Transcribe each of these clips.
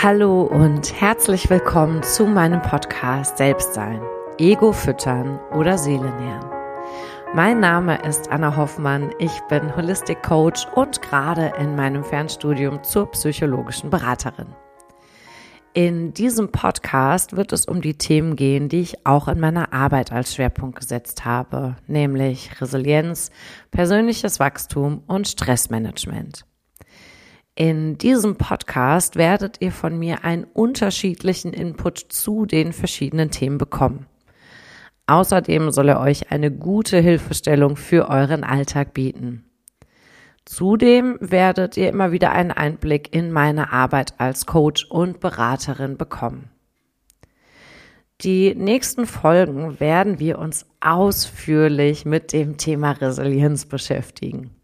Hallo und herzlich willkommen zu meinem Podcast Selbstsein, Ego füttern oder Seele nähren. Mein Name ist Anna Hoffmann, ich bin Holistic Coach und gerade in meinem Fernstudium zur psychologischen Beraterin. In diesem Podcast wird es um die Themen gehen, die ich auch in meiner Arbeit als Schwerpunkt gesetzt habe, nämlich Resilienz, persönliches Wachstum und Stressmanagement. In diesem Podcast werdet ihr von mir einen unterschiedlichen Input zu den verschiedenen Themen bekommen. Außerdem soll er euch eine gute Hilfestellung für euren Alltag bieten. Zudem werdet ihr immer wieder einen Einblick in meine Arbeit als Coach und Beraterin bekommen. Die nächsten Folgen werden wir uns ausführlich mit dem Thema Resilienz beschäftigen.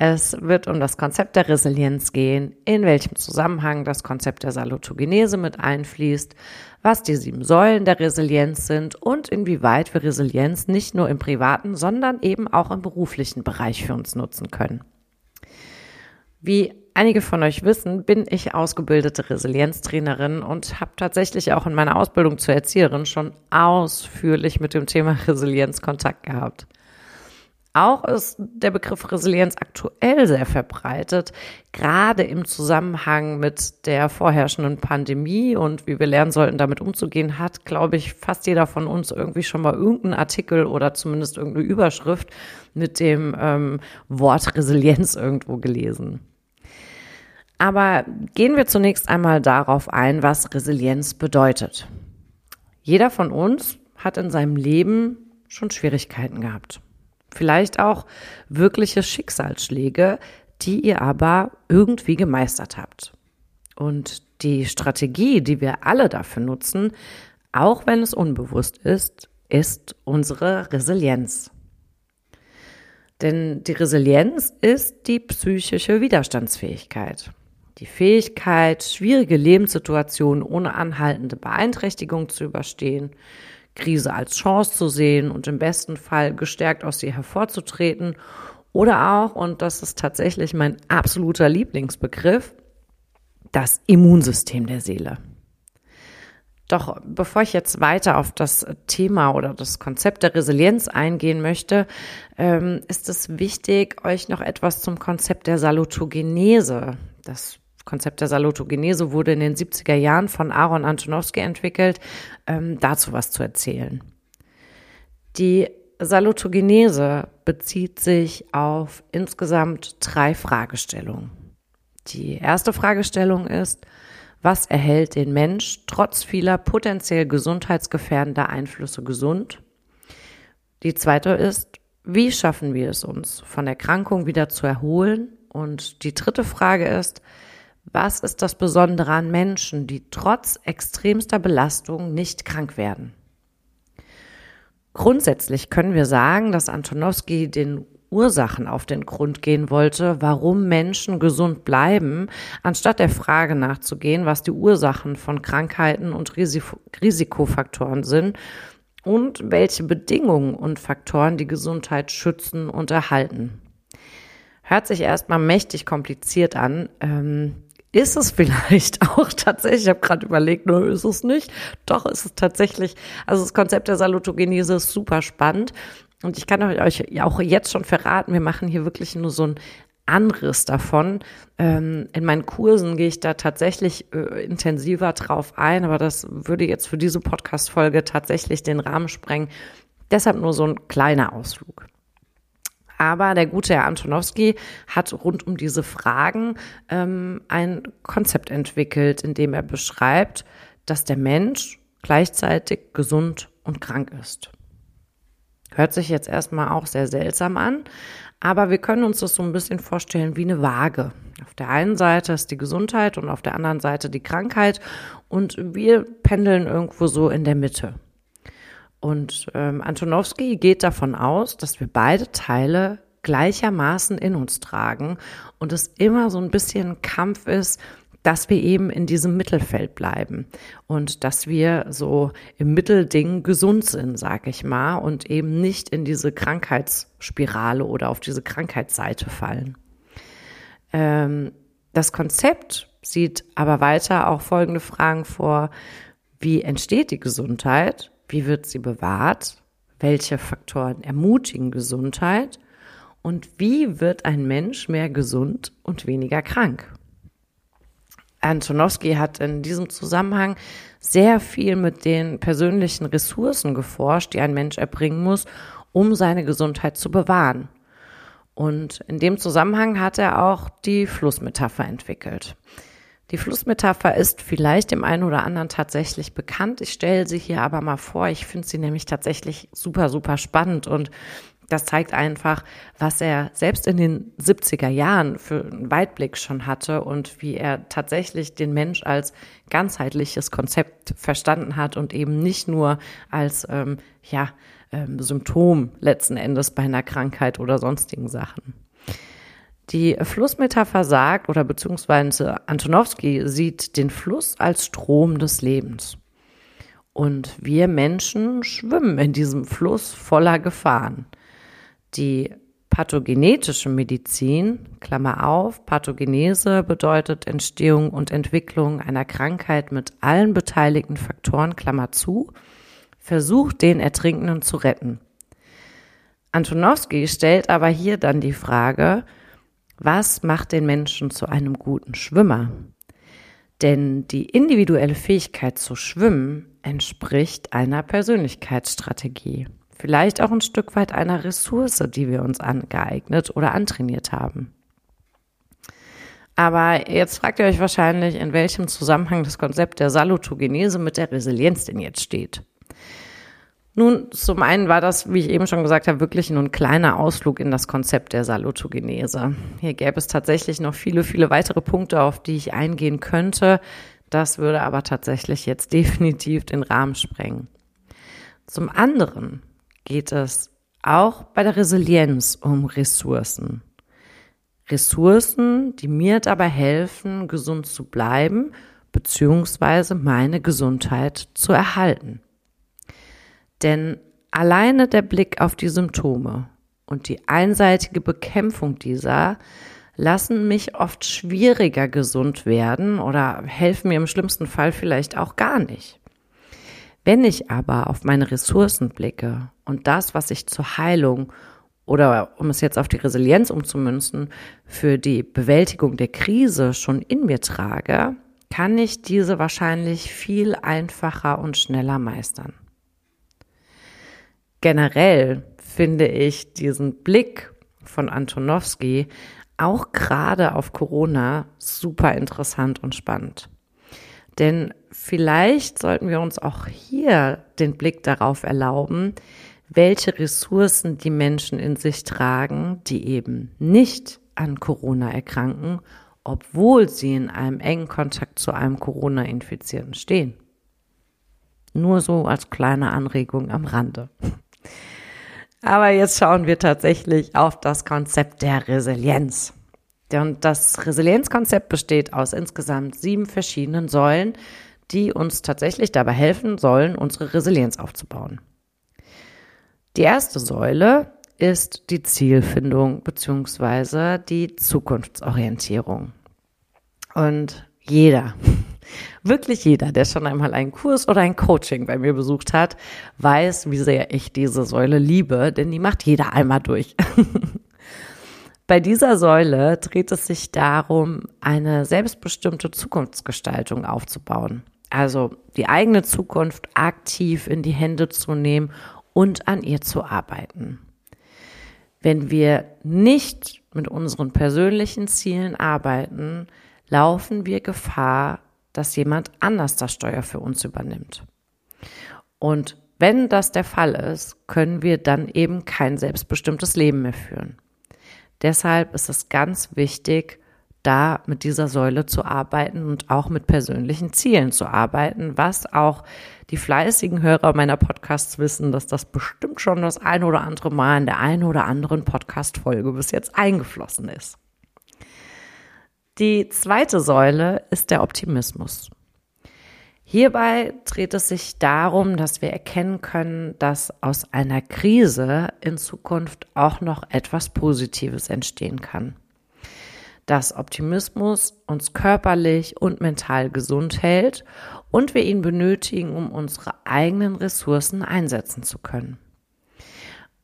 Es wird um das Konzept der Resilienz gehen, in welchem Zusammenhang das Konzept der Salutogenese mit einfließt, was die sieben Säulen der Resilienz sind und inwieweit wir Resilienz nicht nur im privaten, sondern eben auch im beruflichen Bereich für uns nutzen können. Wie einige von euch wissen, bin ich ausgebildete Resilienztrainerin und habe tatsächlich auch in meiner Ausbildung zur Erzieherin schon ausführlich mit dem Thema Resilienz Kontakt gehabt. Auch ist der Begriff Resilienz aktuell sehr verbreitet, gerade im Zusammenhang mit der vorherrschenden Pandemie und wie wir lernen sollten, damit umzugehen, hat, glaube ich, fast jeder von uns irgendwie schon mal irgendeinen Artikel oder zumindest irgendeine Überschrift mit dem ähm, Wort Resilienz irgendwo gelesen. Aber gehen wir zunächst einmal darauf ein, was Resilienz bedeutet. Jeder von uns hat in seinem Leben schon Schwierigkeiten gehabt. Vielleicht auch wirkliche Schicksalsschläge, die ihr aber irgendwie gemeistert habt. Und die Strategie, die wir alle dafür nutzen, auch wenn es unbewusst ist, ist unsere Resilienz. Denn die Resilienz ist die psychische Widerstandsfähigkeit. Die Fähigkeit, schwierige Lebenssituationen ohne anhaltende Beeinträchtigung zu überstehen, Krise als Chance zu sehen und im besten Fall gestärkt aus ihr hervorzutreten. Oder auch, und das ist tatsächlich mein absoluter Lieblingsbegriff, das Immunsystem der Seele. Doch bevor ich jetzt weiter auf das Thema oder das Konzept der Resilienz eingehen möchte, ähm, ist es wichtig, euch noch etwas zum Konzept der Salutogenese, das Konzept der Salutogenese wurde in den 70er Jahren von Aaron Antonowski entwickelt, ähm, dazu was zu erzählen. Die Salutogenese bezieht sich auf insgesamt drei Fragestellungen. Die erste Fragestellung ist, was erhält den Mensch trotz vieler potenziell gesundheitsgefährdender Einflüsse gesund? Die zweite ist, wie schaffen wir es uns, von Erkrankung wieder zu erholen? Und die dritte Frage ist, was ist das Besondere an Menschen, die trotz extremster Belastung nicht krank werden? Grundsätzlich können wir sagen, dass Antonowski den Ursachen auf den Grund gehen wollte, warum Menschen gesund bleiben, anstatt der Frage nachzugehen, was die Ursachen von Krankheiten und Risikofaktoren sind und welche Bedingungen und Faktoren die Gesundheit schützen und erhalten. Hört sich erstmal mächtig kompliziert an. Ähm, ist es vielleicht auch tatsächlich, ich habe gerade überlegt, nur ist es nicht. Doch, ist es tatsächlich. Also das Konzept der Salutogenese ist super spannend. Und ich kann euch auch jetzt schon verraten, wir machen hier wirklich nur so ein Anriss davon. Ähm, in meinen Kursen gehe ich da tatsächlich äh, intensiver drauf ein, aber das würde jetzt für diese Podcast-Folge tatsächlich den Rahmen sprengen. Deshalb nur so ein kleiner Ausflug. Aber der gute Herr Antonowski hat rund um diese Fragen ähm, ein Konzept entwickelt, in dem er beschreibt, dass der Mensch gleichzeitig gesund und krank ist. Hört sich jetzt erstmal auch sehr seltsam an, aber wir können uns das so ein bisschen vorstellen wie eine Waage. Auf der einen Seite ist die Gesundheit und auf der anderen Seite die Krankheit und wir pendeln irgendwo so in der Mitte. Und ähm, Antonowski geht davon aus, dass wir beide Teile gleichermaßen in uns tragen und es immer so ein bisschen Kampf ist, dass wir eben in diesem Mittelfeld bleiben und dass wir so im Mittelding gesund sind, sag ich mal, und eben nicht in diese Krankheitsspirale oder auf diese Krankheitsseite fallen. Ähm, das Konzept sieht aber weiter auch folgende Fragen vor. Wie entsteht die Gesundheit? Wie wird sie bewahrt? Welche Faktoren ermutigen Gesundheit? Und wie wird ein Mensch mehr gesund und weniger krank? Antonowski hat in diesem Zusammenhang sehr viel mit den persönlichen Ressourcen geforscht, die ein Mensch erbringen muss, um seine Gesundheit zu bewahren. Und in dem Zusammenhang hat er auch die Flussmetapher entwickelt. Die Flussmetapher ist vielleicht dem einen oder anderen tatsächlich bekannt. Ich stelle sie hier aber mal vor. Ich finde sie nämlich tatsächlich super, super spannend und das zeigt einfach, was er selbst in den 70er Jahren für einen Weitblick schon hatte und wie er tatsächlich den Mensch als ganzheitliches Konzept verstanden hat und eben nicht nur als ähm, ja, ähm, Symptom letzten Endes bei einer Krankheit oder sonstigen Sachen. Die Flussmetapher sagt, oder beziehungsweise Antonowski sieht den Fluss als Strom des Lebens. Und wir Menschen schwimmen in diesem Fluss voller Gefahren. Die pathogenetische Medizin, Klammer auf, Pathogenese bedeutet Entstehung und Entwicklung einer Krankheit mit allen beteiligten Faktoren, Klammer zu, versucht den Ertrinkenden zu retten. Antonowski stellt aber hier dann die Frage, was macht den Menschen zu einem guten Schwimmer? Denn die individuelle Fähigkeit zu schwimmen entspricht einer Persönlichkeitsstrategie vielleicht auch ein Stück weit einer Ressource, die wir uns angeeignet oder antrainiert haben. Aber jetzt fragt ihr euch wahrscheinlich, in welchem Zusammenhang das Konzept der Salutogenese mit der Resilienz denn jetzt steht. Nun, zum einen war das, wie ich eben schon gesagt habe, wirklich nur ein kleiner Ausflug in das Konzept der Salutogenese. Hier gäbe es tatsächlich noch viele, viele weitere Punkte, auf die ich eingehen könnte. Das würde aber tatsächlich jetzt definitiv den Rahmen sprengen. Zum anderen geht es auch bei der Resilienz um Ressourcen. Ressourcen, die mir dabei helfen, gesund zu bleiben bzw. meine Gesundheit zu erhalten. Denn alleine der Blick auf die Symptome und die einseitige Bekämpfung dieser lassen mich oft schwieriger gesund werden oder helfen mir im schlimmsten Fall vielleicht auch gar nicht. Wenn ich aber auf meine Ressourcen blicke und das, was ich zur Heilung oder um es jetzt auf die Resilienz umzumünzen, für die Bewältigung der Krise schon in mir trage, kann ich diese wahrscheinlich viel einfacher und schneller meistern. Generell finde ich diesen Blick von Antonowski auch gerade auf Corona super interessant und spannend. Denn vielleicht sollten wir uns auch hier den Blick darauf erlauben, welche Ressourcen die Menschen in sich tragen, die eben nicht an Corona erkranken, obwohl sie in einem engen Kontakt zu einem Corona-Infizierten stehen. Nur so als kleine Anregung am Rande. Aber jetzt schauen wir tatsächlich auf das Konzept der Resilienz. Und das Resilienzkonzept besteht aus insgesamt sieben verschiedenen Säulen, die uns tatsächlich dabei helfen sollen, unsere Resilienz aufzubauen. Die erste Säule ist die Zielfindung beziehungsweise die Zukunftsorientierung. Und jeder, wirklich jeder, der schon einmal einen Kurs oder ein Coaching bei mir besucht hat, weiß, wie sehr ich diese Säule liebe, denn die macht jeder einmal durch. Bei dieser Säule dreht es sich darum, eine selbstbestimmte Zukunftsgestaltung aufzubauen. Also die eigene Zukunft aktiv in die Hände zu nehmen und an ihr zu arbeiten. Wenn wir nicht mit unseren persönlichen Zielen arbeiten, laufen wir Gefahr, dass jemand anders das Steuer für uns übernimmt. Und wenn das der Fall ist, können wir dann eben kein selbstbestimmtes Leben mehr führen. Deshalb ist es ganz wichtig, da mit dieser Säule zu arbeiten und auch mit persönlichen Zielen zu arbeiten, was auch die fleißigen Hörer meiner Podcasts wissen, dass das bestimmt schon das ein oder andere Mal in der einen oder anderen Podcast-Folge bis jetzt eingeflossen ist. Die zweite Säule ist der Optimismus. Hierbei dreht es sich darum, dass wir erkennen können, dass aus einer Krise in Zukunft auch noch etwas Positives entstehen kann. dass Optimismus uns körperlich und mental gesund hält und wir ihn benötigen, um unsere eigenen Ressourcen einsetzen zu können.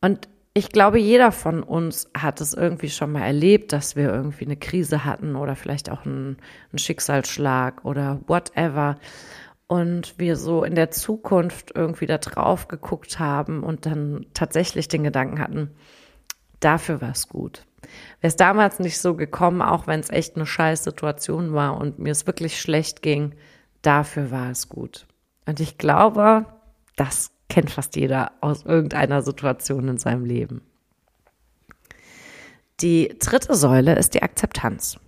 Und ich glaube, jeder von uns hat es irgendwie schon mal erlebt, dass wir irgendwie eine Krise hatten oder vielleicht auch einen, einen Schicksalsschlag oder whatever. Und wir so in der Zukunft irgendwie da drauf geguckt haben und dann tatsächlich den Gedanken hatten, dafür war es gut. Wäre es damals nicht so gekommen, auch wenn es echt eine scheiß Situation war und mir es wirklich schlecht ging, dafür war es gut. Und ich glaube, das kennt fast jeder aus irgendeiner Situation in seinem Leben. Die dritte Säule ist die Akzeptanz.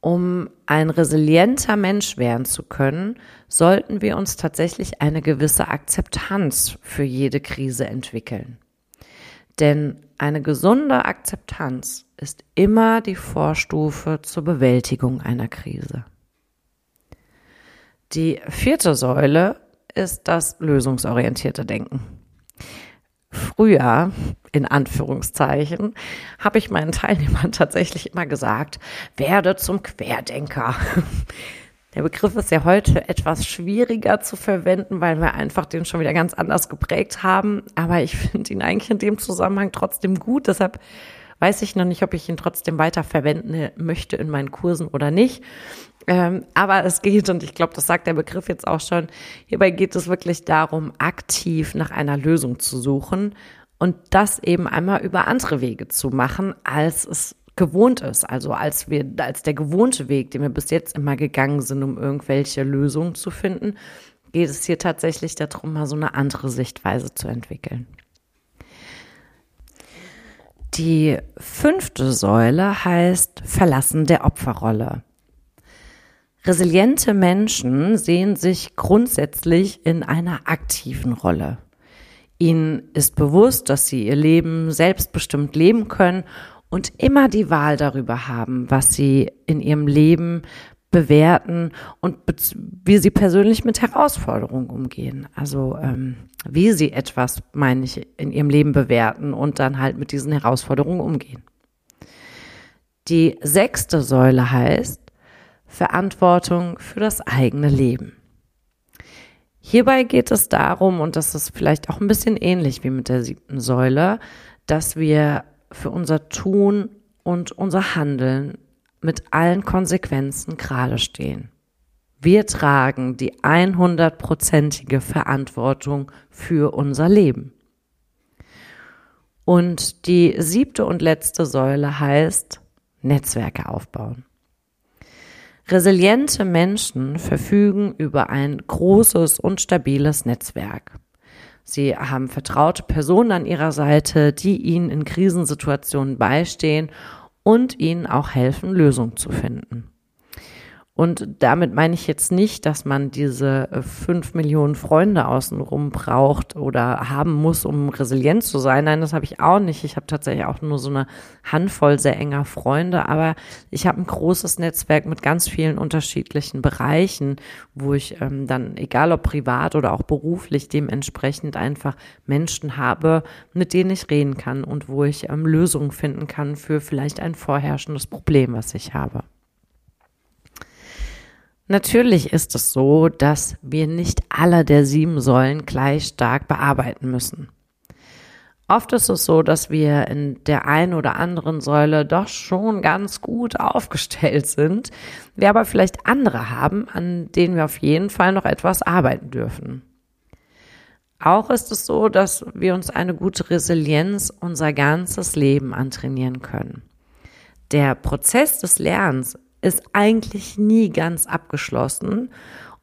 Um ein resilienter Mensch werden zu können, sollten wir uns tatsächlich eine gewisse Akzeptanz für jede Krise entwickeln. Denn eine gesunde Akzeptanz ist immer die Vorstufe zur Bewältigung einer Krise. Die vierte Säule ist das lösungsorientierte Denken. Früher, in Anführungszeichen, habe ich meinen Teilnehmern tatsächlich immer gesagt, werde zum Querdenker. Der Begriff ist ja heute etwas schwieriger zu verwenden, weil wir einfach den schon wieder ganz anders geprägt haben. Aber ich finde ihn eigentlich in dem Zusammenhang trotzdem gut. Deshalb weiß ich noch nicht, ob ich ihn trotzdem weiter verwenden möchte in meinen Kursen oder nicht. Ähm, aber es geht, und ich glaube, das sagt der Begriff jetzt auch schon, hierbei geht es wirklich darum, aktiv nach einer Lösung zu suchen und das eben einmal über andere Wege zu machen, als es gewohnt ist. Also als wir, als der gewohnte Weg, den wir bis jetzt immer gegangen sind, um irgendwelche Lösungen zu finden, geht es hier tatsächlich darum, mal so eine andere Sichtweise zu entwickeln. Die fünfte Säule heißt Verlassen der Opferrolle. Resiliente Menschen sehen sich grundsätzlich in einer aktiven Rolle. Ihnen ist bewusst, dass sie ihr Leben selbstbestimmt leben können und immer die Wahl darüber haben, was sie in ihrem Leben bewerten und wie sie persönlich mit Herausforderungen umgehen. Also ähm, wie sie etwas, meine ich, in ihrem Leben bewerten und dann halt mit diesen Herausforderungen umgehen. Die sechste Säule heißt, Verantwortung für das eigene Leben. Hierbei geht es darum, und das ist vielleicht auch ein bisschen ähnlich wie mit der siebten Säule, dass wir für unser Tun und unser Handeln mit allen Konsequenzen gerade stehen. Wir tragen die 100-prozentige Verantwortung für unser Leben. Und die siebte und letzte Säule heißt Netzwerke aufbauen. Resiliente Menschen verfügen über ein großes und stabiles Netzwerk. Sie haben vertraute Personen an ihrer Seite, die ihnen in Krisensituationen beistehen und ihnen auch helfen, Lösungen zu finden. Und damit meine ich jetzt nicht, dass man diese äh, fünf Millionen Freunde außenrum braucht oder haben muss, um resilient zu sein. Nein, das habe ich auch nicht. Ich habe tatsächlich auch nur so eine Handvoll sehr enger Freunde, aber ich habe ein großes Netzwerk mit ganz vielen unterschiedlichen Bereichen, wo ich ähm, dann, egal ob privat oder auch beruflich, dementsprechend einfach Menschen habe, mit denen ich reden kann und wo ich ähm, Lösungen finden kann für vielleicht ein vorherrschendes Problem, was ich habe. Natürlich ist es so, dass wir nicht alle der sieben Säulen gleich stark bearbeiten müssen. Oft ist es so, dass wir in der einen oder anderen Säule doch schon ganz gut aufgestellt sind, wir aber vielleicht andere haben, an denen wir auf jeden Fall noch etwas arbeiten dürfen. Auch ist es so, dass wir uns eine gute Resilienz unser ganzes Leben antrainieren können. Der Prozess des Lernens ist eigentlich nie ganz abgeschlossen.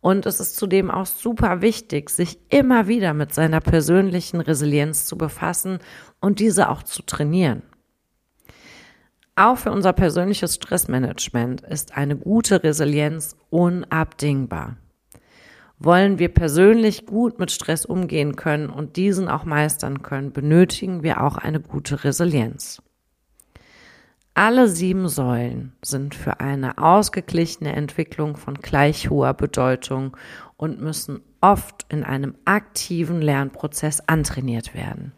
Und es ist zudem auch super wichtig, sich immer wieder mit seiner persönlichen Resilienz zu befassen und diese auch zu trainieren. Auch für unser persönliches Stressmanagement ist eine gute Resilienz unabdingbar. Wollen wir persönlich gut mit Stress umgehen können und diesen auch meistern können, benötigen wir auch eine gute Resilienz. Alle sieben Säulen sind für eine ausgeglichene Entwicklung von gleich hoher Bedeutung und müssen oft in einem aktiven Lernprozess antrainiert werden.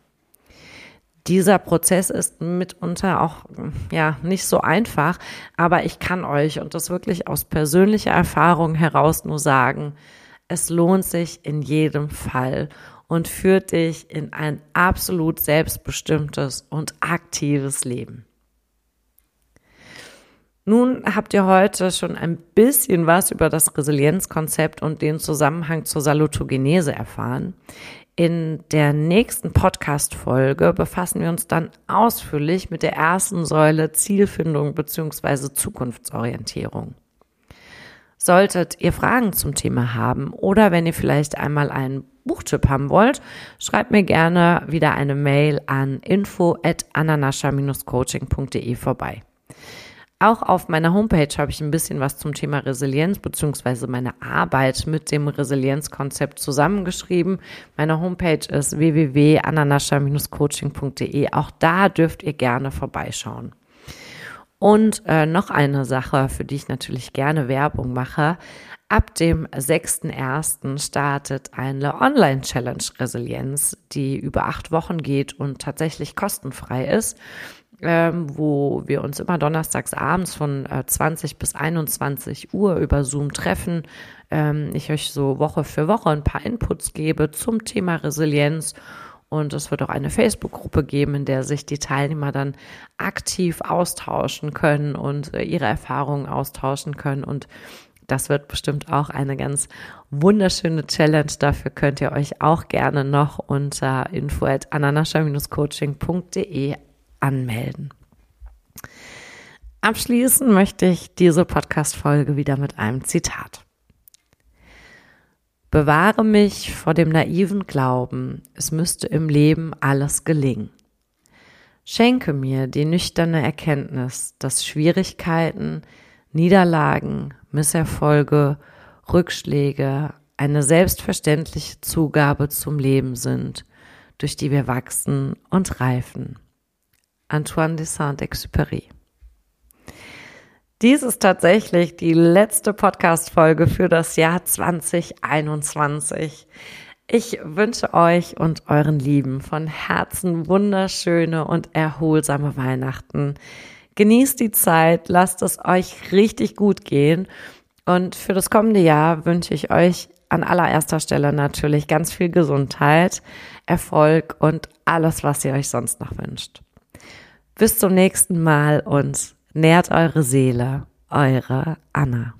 dieser Prozess ist mitunter auch ja nicht so einfach, aber ich kann euch und das wirklich aus persönlicher Erfahrung heraus nur sagen, es lohnt sich in jedem Fall und führt dich in ein absolut selbstbestimmtes und aktives Leben. Nun habt ihr heute schon ein bisschen was über das Resilienzkonzept und den Zusammenhang zur Salutogenese erfahren. In der nächsten Podcast-Folge befassen wir uns dann ausführlich mit der ersten Säule Zielfindung bzw. Zukunftsorientierung. Solltet ihr Fragen zum Thema haben oder wenn ihr vielleicht einmal einen Buchtipp haben wollt, schreibt mir gerne wieder eine Mail an info at ananascha-coaching.de vorbei. Auch auf meiner Homepage habe ich ein bisschen was zum Thema Resilienz beziehungsweise meine Arbeit mit dem Resilienzkonzept zusammengeschrieben. Meine Homepage ist www.ananascha-coaching.de. Auch da dürft ihr gerne vorbeischauen. Und äh, noch eine Sache, für die ich natürlich gerne Werbung mache. Ab dem 6.1. startet eine Online-Challenge Resilienz, die über acht Wochen geht und tatsächlich kostenfrei ist ähm, wo wir uns immer donnerstags abends von äh, 20 bis 21 Uhr über Zoom treffen. Ähm, ich euch so Woche für Woche ein paar Inputs gebe zum Thema Resilienz. Und es wird auch eine Facebook-Gruppe geben, in der sich die Teilnehmer dann aktiv austauschen können und äh, ihre Erfahrungen austauschen können. Und das wird bestimmt auch eine ganz wunderschöne Challenge. Dafür könnt ihr euch auch gerne noch unter info at ananascha-coaching.de anmelden. Abschließen möchte ich diese Podcast-Folge wieder mit einem Zitat. Bewahre mich vor dem naiven Glauben, es müsste im Leben alles gelingen. Schenke mir die nüchterne Erkenntnis, dass Schwierigkeiten, Niederlagen, Misserfolge, Rückschläge eine selbstverständliche Zugabe zum Leben sind, durch die wir wachsen und reifen. Antoine de Saint-Exupéry. Dies ist tatsächlich die letzte Podcast-Folge für das Jahr 2021. Ich wünsche euch und euren Lieben von Herzen wunderschöne und erholsame Weihnachten. Genießt die Zeit, lasst es euch richtig gut gehen. Und für das kommende Jahr wünsche ich euch an allererster Stelle natürlich ganz viel Gesundheit, Erfolg und alles, was ihr euch sonst noch wünscht. Bis zum nächsten Mal und nährt eure Seele, eure Anna.